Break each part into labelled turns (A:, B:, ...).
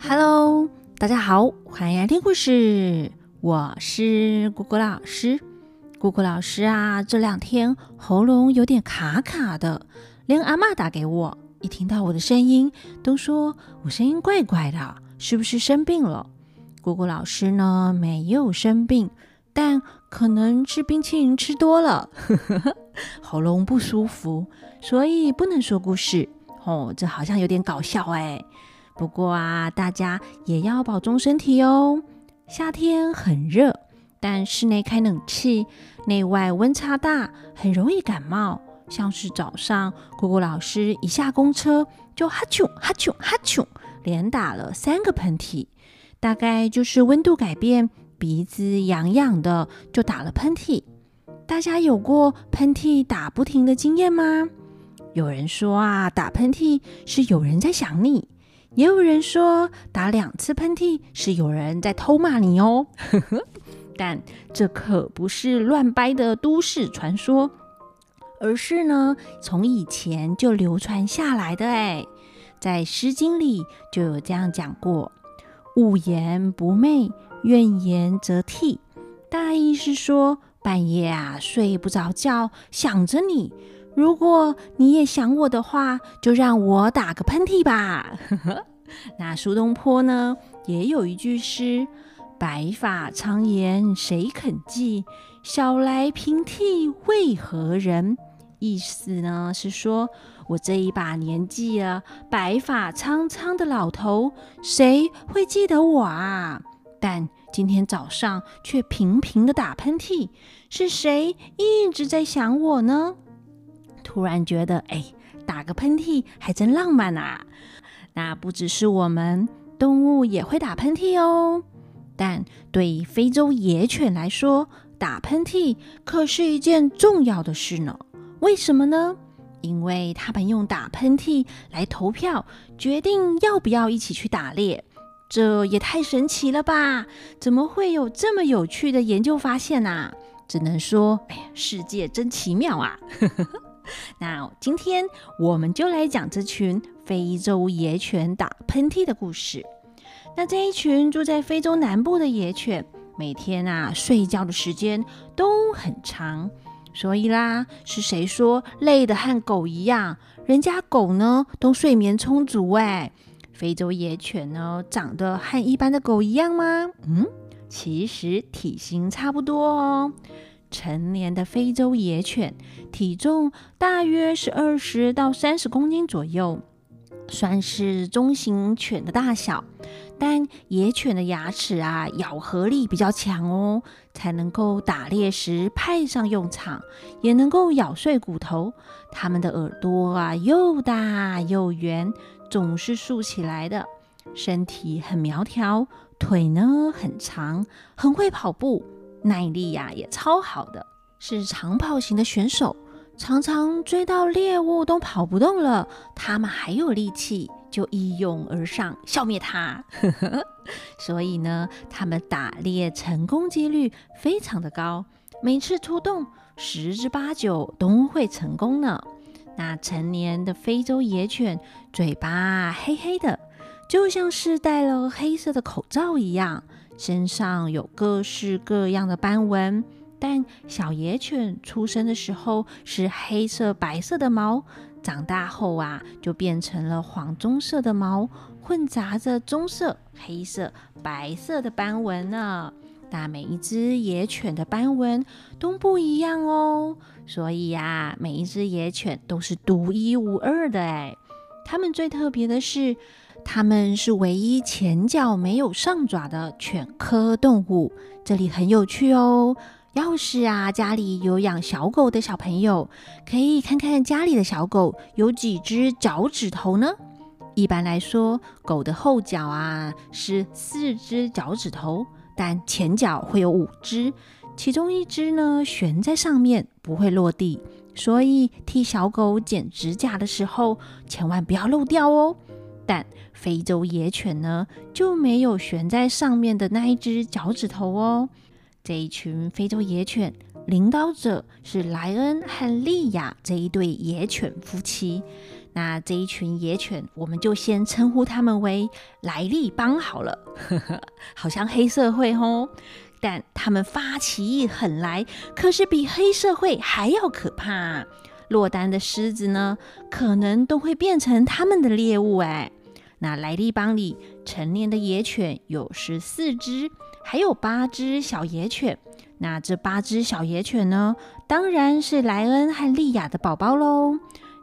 A: Hello，大家好，欢迎来听故事。我是姑姑老师。姑姑老师啊，这两天喉咙有点卡卡的，连阿妈打给我，一听到我的声音，都说我声音怪怪的，是不是生病了？姑姑老师呢，没有生病，但可能吃冰淇淋吃多了，喉咙不舒服，所以不能说故事。哦，这好像有点搞笑哎。不过啊，大家也要保重身体哦。夏天很热，但室内开冷气，内外温差大，很容易感冒。像是早上，姑姑老师一下公车就哈啾哈啾哈啾，连打了三个喷嚏，大概就是温度改变，鼻子痒痒的就打了喷嚏。大家有过喷嚏打不停的经验吗？有人说啊，打喷嚏是有人在想你。也有人说，打两次喷嚏是有人在偷骂你哦。但这可不是乱掰的都市传说，而是呢，从以前就流传下来的。哎，在《诗经》里就有这样讲过：“勿言不寐，怨言则涕。”大意是说，半夜啊睡不着觉，想着你。如果你也想我的话，就让我打个喷嚏吧。那苏东坡呢，也有一句诗：“白发苍颜谁肯记？小来平替为何人？”意思呢是说，我这一把年纪了，白发苍苍的老头，谁会记得我啊？但今天早上却频频的打喷嚏，是谁一直在想我呢？突然觉得，哎，打个喷嚏还真浪漫啊！那不只是我们动物也会打喷嚏哦，但对非洲野犬来说，打喷嚏可是一件重要的事呢。为什么呢？因为他们用打喷嚏来投票，决定要不要一起去打猎。这也太神奇了吧！怎么会有这么有趣的研究发现呢？只能说，哎呀，世界真奇妙啊！那今天我们就来讲这群非洲野犬打喷嚏的故事。那这一群住在非洲南部的野犬，每天啊睡觉的时间都很长，所以啦，是谁说累的和狗一样？人家狗呢都睡眠充足哎。非洲野犬呢长得和一般的狗一样吗？嗯，其实体型差不多哦。成年的非洲野犬体重大约是二十到三十公斤左右，算是中型犬的大小。但野犬的牙齿啊，咬合力比较强哦，才能够打猎时派上用场，也能够咬碎骨头。它们的耳朵啊，又大又圆，总是竖起来的。身体很苗条，腿呢很长，很会跑步。耐力呀也超好的，是长跑型的选手，常常追到猎物都跑不动了，他们还有力气，就一拥而上消灭它。所以呢，他们打猎成功几率非常的高，每次出动十之八九都会成功呢。那成年的非洲野犬嘴巴黑黑的，就像是戴了黑色的口罩一样。身上有各式各样的斑纹，但小野犬出生的时候是黑色、白色的毛，长大后啊就变成了黄棕色的毛，混杂着棕色、黑色、白色的斑纹呢。那每一只野犬的斑纹都不一样哦，所以呀，每一只野犬都是独一无二的哎。它们最特别的是。它们是唯一前脚没有上爪的犬科动物，这里很有趣哦。要是啊家里有养小狗的小朋友，可以看看家里的小狗有几只脚趾头呢？一般来说，狗的后脚啊是四只脚趾头，但前脚会有五只，其中一只呢悬在上面，不会落地，所以替小狗剪指甲的时候，千万不要漏掉哦。但非洲野犬呢，就没有悬在上面的那一只脚趾头哦。这一群非洲野犬领导者是莱恩和莉亚这一对野犬夫妻。那这一群野犬，我们就先称呼他们为莱利帮好了，呵 呵好像黑社会哦。但他们发起狠来，可是比黑社会还要可怕。落单的狮子呢，可能都会变成他们的猎物哎。那莱利帮里成年的野犬有十四只，还有八只小野犬。那这八只小野犬呢，当然是莱恩和莉亚的宝宝喽。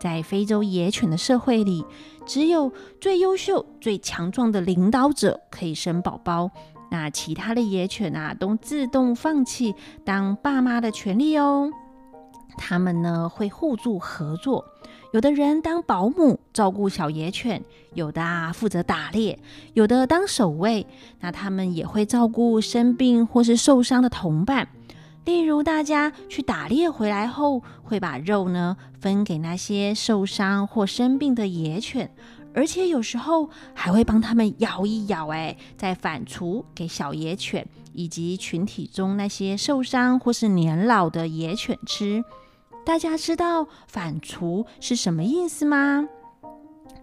A: 在非洲野犬的社会里，只有最优秀、最强壮的领导者可以生宝宝。那其他的野犬啊，都自动放弃当爸妈的权利哦。他们呢会互助合作，有的人当保姆照顾小野犬，有的啊负责打猎，有的当守卫。那他们也会照顾生病或是受伤的同伴。例如，大家去打猎回来后，会把肉呢分给那些受伤或生病的野犬，而且有时候还会帮他们咬一咬，哎，再反刍给小野犬以及群体中那些受伤或是年老的野犬吃。大家知道反刍是什么意思吗？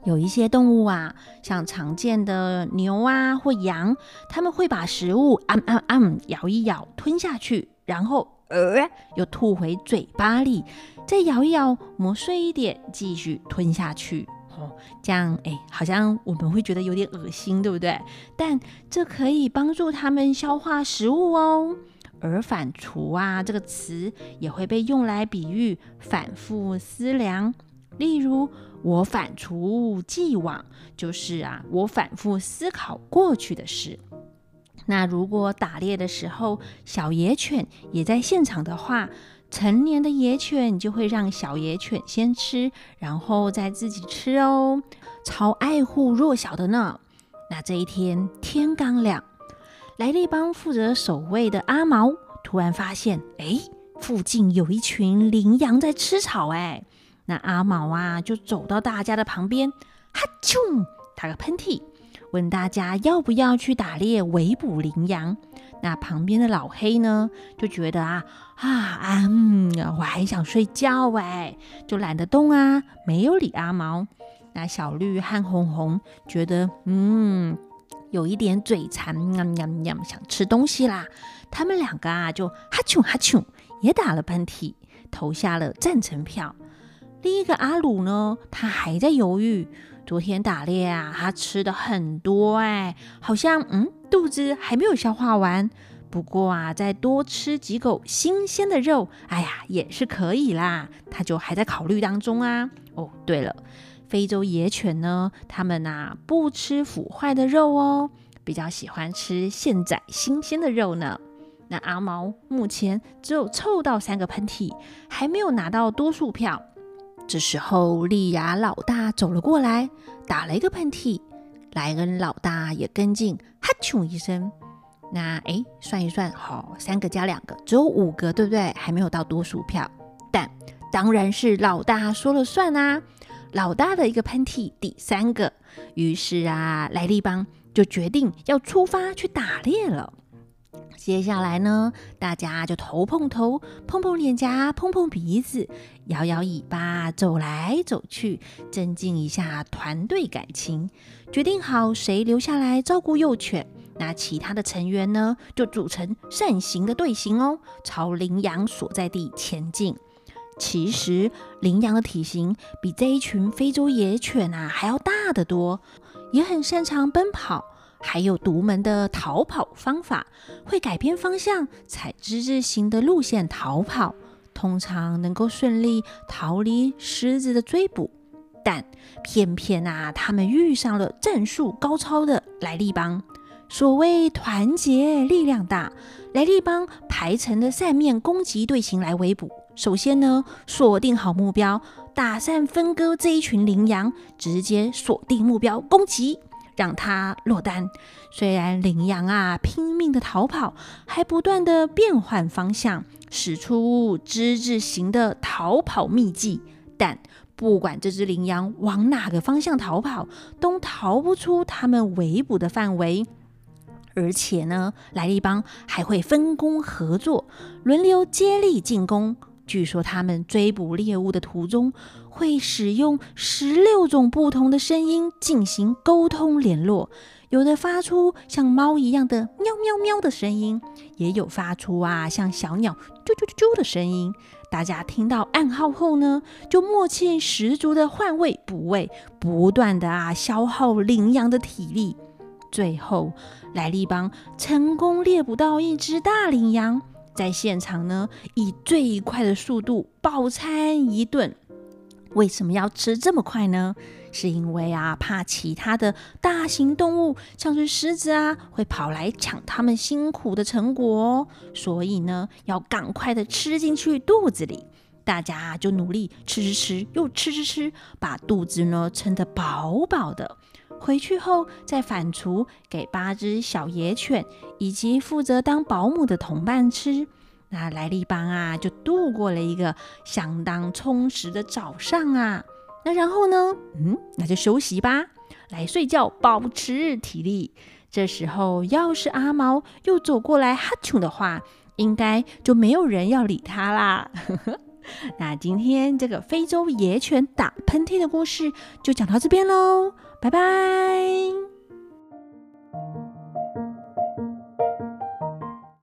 A: 有一些动物啊，像常见的牛啊或羊，他们会把食物啊啊啊咬一咬吞下去。然后，呃，又吐回嘴巴里，再咬一咬，磨碎一点，继续吞下去。哦，这样，哎，好像我们会觉得有点恶心，对不对？但这可以帮助它们消化食物哦。而反刍啊，这个词也会被用来比喻反复思量。例如，我反刍既往，就是啊，我反复思考过去的事。那如果打猎的时候，小野犬也在现场的话，成年的野犬就会让小野犬先吃，然后再自己吃哦，超爱护弱小的呢。那这一天天刚亮，莱利帮负责守卫的阿毛突然发现，哎，附近有一群羚羊在吃草。哎，那阿毛啊，就走到大家的旁边，哈啾，打个喷嚏。问大家要不要去打猎围捕羚羊？那旁边的老黑呢，就觉得啊啊啊，我还想睡觉哎，就懒得动啊，没有理阿毛。那小绿和红红觉得嗯，有一点嘴馋，喵喵喵，想吃东西啦。他们两个啊，就哈啾哈啾，也打了喷嚏，投下了赞成票。另一个阿鲁呢，他还在犹豫。昨天打猎啊，他吃的很多哎，好像嗯肚子还没有消化完。不过啊，再多吃几口新鲜的肉，哎呀也是可以啦。他就还在考虑当中啊。哦，对了，非洲野犬呢，它们呐不吃腐坏的肉哦，比较喜欢吃现在新鲜的肉呢。那阿毛目前只有凑到三个喷嚏，还没有拿到多数票。这时候，利亚老大走了过来，打了一个喷嚏。莱恩老大也跟进，哈啾一声。那哎，算一算，好，三个加两个，只有五个，对不对？还没有到多数票。但当然是老大说了算啊！老大的一个喷嚏，第三个。于是啊，莱利邦就决定要出发去打猎了。接下来呢，大家就头碰头，碰碰脸颊，碰碰鼻子，摇摇尾巴，走来走去，增进一下团队感情。决定好谁留下来照顾幼犬，那其他的成员呢，就组成扇形的队形哦，朝羚羊所在地前进。其实，羚羊的体型比这一群非洲野犬啊还要大得多，也很擅长奔跑。还有独门的逃跑方法，会改变方向，踩之字形的路线逃跑，通常能够顺利逃离狮子的追捕。但偏偏啊，他们遇上了战术高超的莱利帮。所谓团结力量大，莱利帮排成的扇面攻击队形来围捕。首先呢，锁定好目标，打散分割这一群羚羊，直接锁定目标攻击。让它落单。虽然羚羊啊拼命的逃跑，还不断的变换方向，使出之字形的逃跑秘技，但不管这只羚羊往哪个方向逃跑，都逃不出他们围捕的范围。而且呢，莱利帮还会分工合作，轮流接力进攻。据说他们追捕猎物的途中，会使用十六种不同的声音进行沟通联络。有的发出像猫一样的喵喵喵的声音，也有发出啊像小鸟啾啾啾啾的声音。大家听到暗号后呢，就默契十足的换位补位，不断的啊消耗羚羊的体力。最后，莱利帮成功猎捕到一只大羚羊，在现场呢以最快的速度饱餐一顿。为什么要吃这么快呢？是因为啊，怕其他的大型动物，像是狮子啊，会跑来抢他们辛苦的成果，所以呢，要赶快的吃进去肚子里。大家就努力吃吃吃，又吃吃吃，把肚子呢撑得饱饱的。回去后再反刍给八只小野犬以及负责当保姆的同伴吃。那莱利邦啊，就度过了一个相当充实的早上啊。那然后呢？嗯，那就休息吧，来睡觉，保持体力。这时候要是阿毛又走过来哈啾的话，应该就没有人要理他啦。那今天这个非洲野犬打喷嚏的故事就讲到这边喽，拜拜。